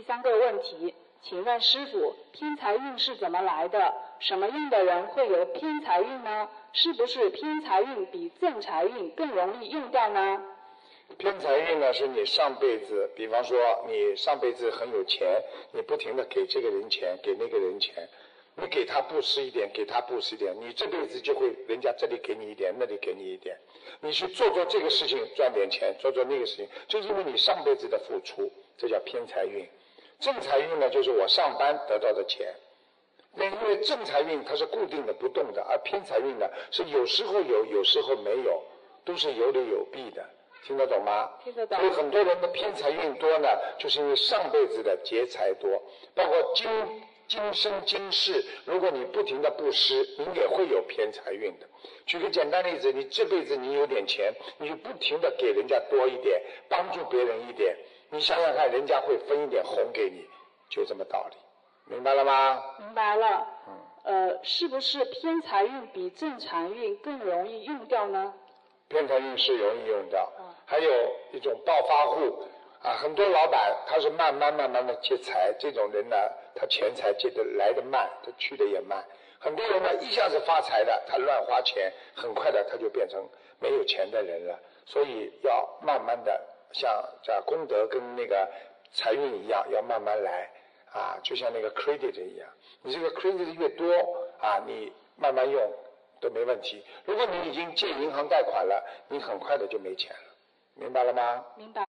第三个问题，请问师傅，偏财运是怎么来的？什么样的人会有偏财运呢？是不是偏财运比正财运更容易用掉呢？偏财运呢，是你上辈子，比方说你上辈子很有钱，你不停的给这个人钱，给那个人钱，你给他布施一点，给他布施一点，你这辈子就会人家这里给你一点，那里给你一点，你去做做这个事情赚点钱，做做那个事情，就因为你上辈子的付出，这叫偏财运。正财运呢，就是我上班得到的钱。那因为正财运它是固定的不动的，而偏财运呢是有时候有，有时候没有，都是有利有弊的。听得懂吗？听得懂。所以很多人的偏财运多呢，就是因为上辈子的劫财多，包括今今生今世，如果你不停的布施，你也会有偏财运的。举个简单例子，你这辈子你有点钱，你就不停的给人家多一点，帮助别人一点，你想想看，人家会分一点红给你，就这么道理，明白了吗？明白了。嗯。呃，是不是偏财运比正常运更容易用掉呢？偏财运是容易用掉。还有一种暴发户啊，很多老板他是慢慢慢慢的接财，这种人呢，他钱财接的来的慢，他去的也慢。很多人呢，一下子发财的，他乱花钱，很快的他就变成没有钱的人了。所以要慢慢的，像这功德跟那个财运一样，要慢慢来啊，就像那个 credit 一样，你这个 credit 越多啊，你慢慢用都没问题。如果你已经借银行贷款了，你很快的就没钱了。明白了吗？明白。